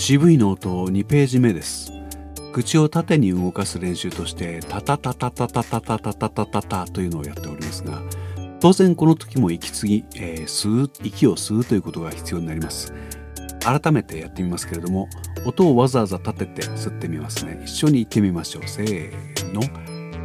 渋いの音2ページ目です。口を縦に動かす練習としてタタタタタタタタタタタタというのをやっておりますが当然この時も息継ぎ、えー、吸う息を吸うということが必要になります改めてやってみますけれども音をわざわざ立てて吸ってみますね一緒に行ってみましょうせーの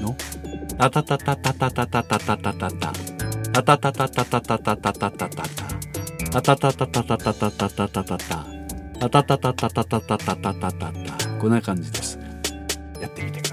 の？あたたたたたたたたたたたたあたたたたたたたたたたたあたたたたたたたたたたたたあたたたたたたたたたたたたこんな感じですやってみて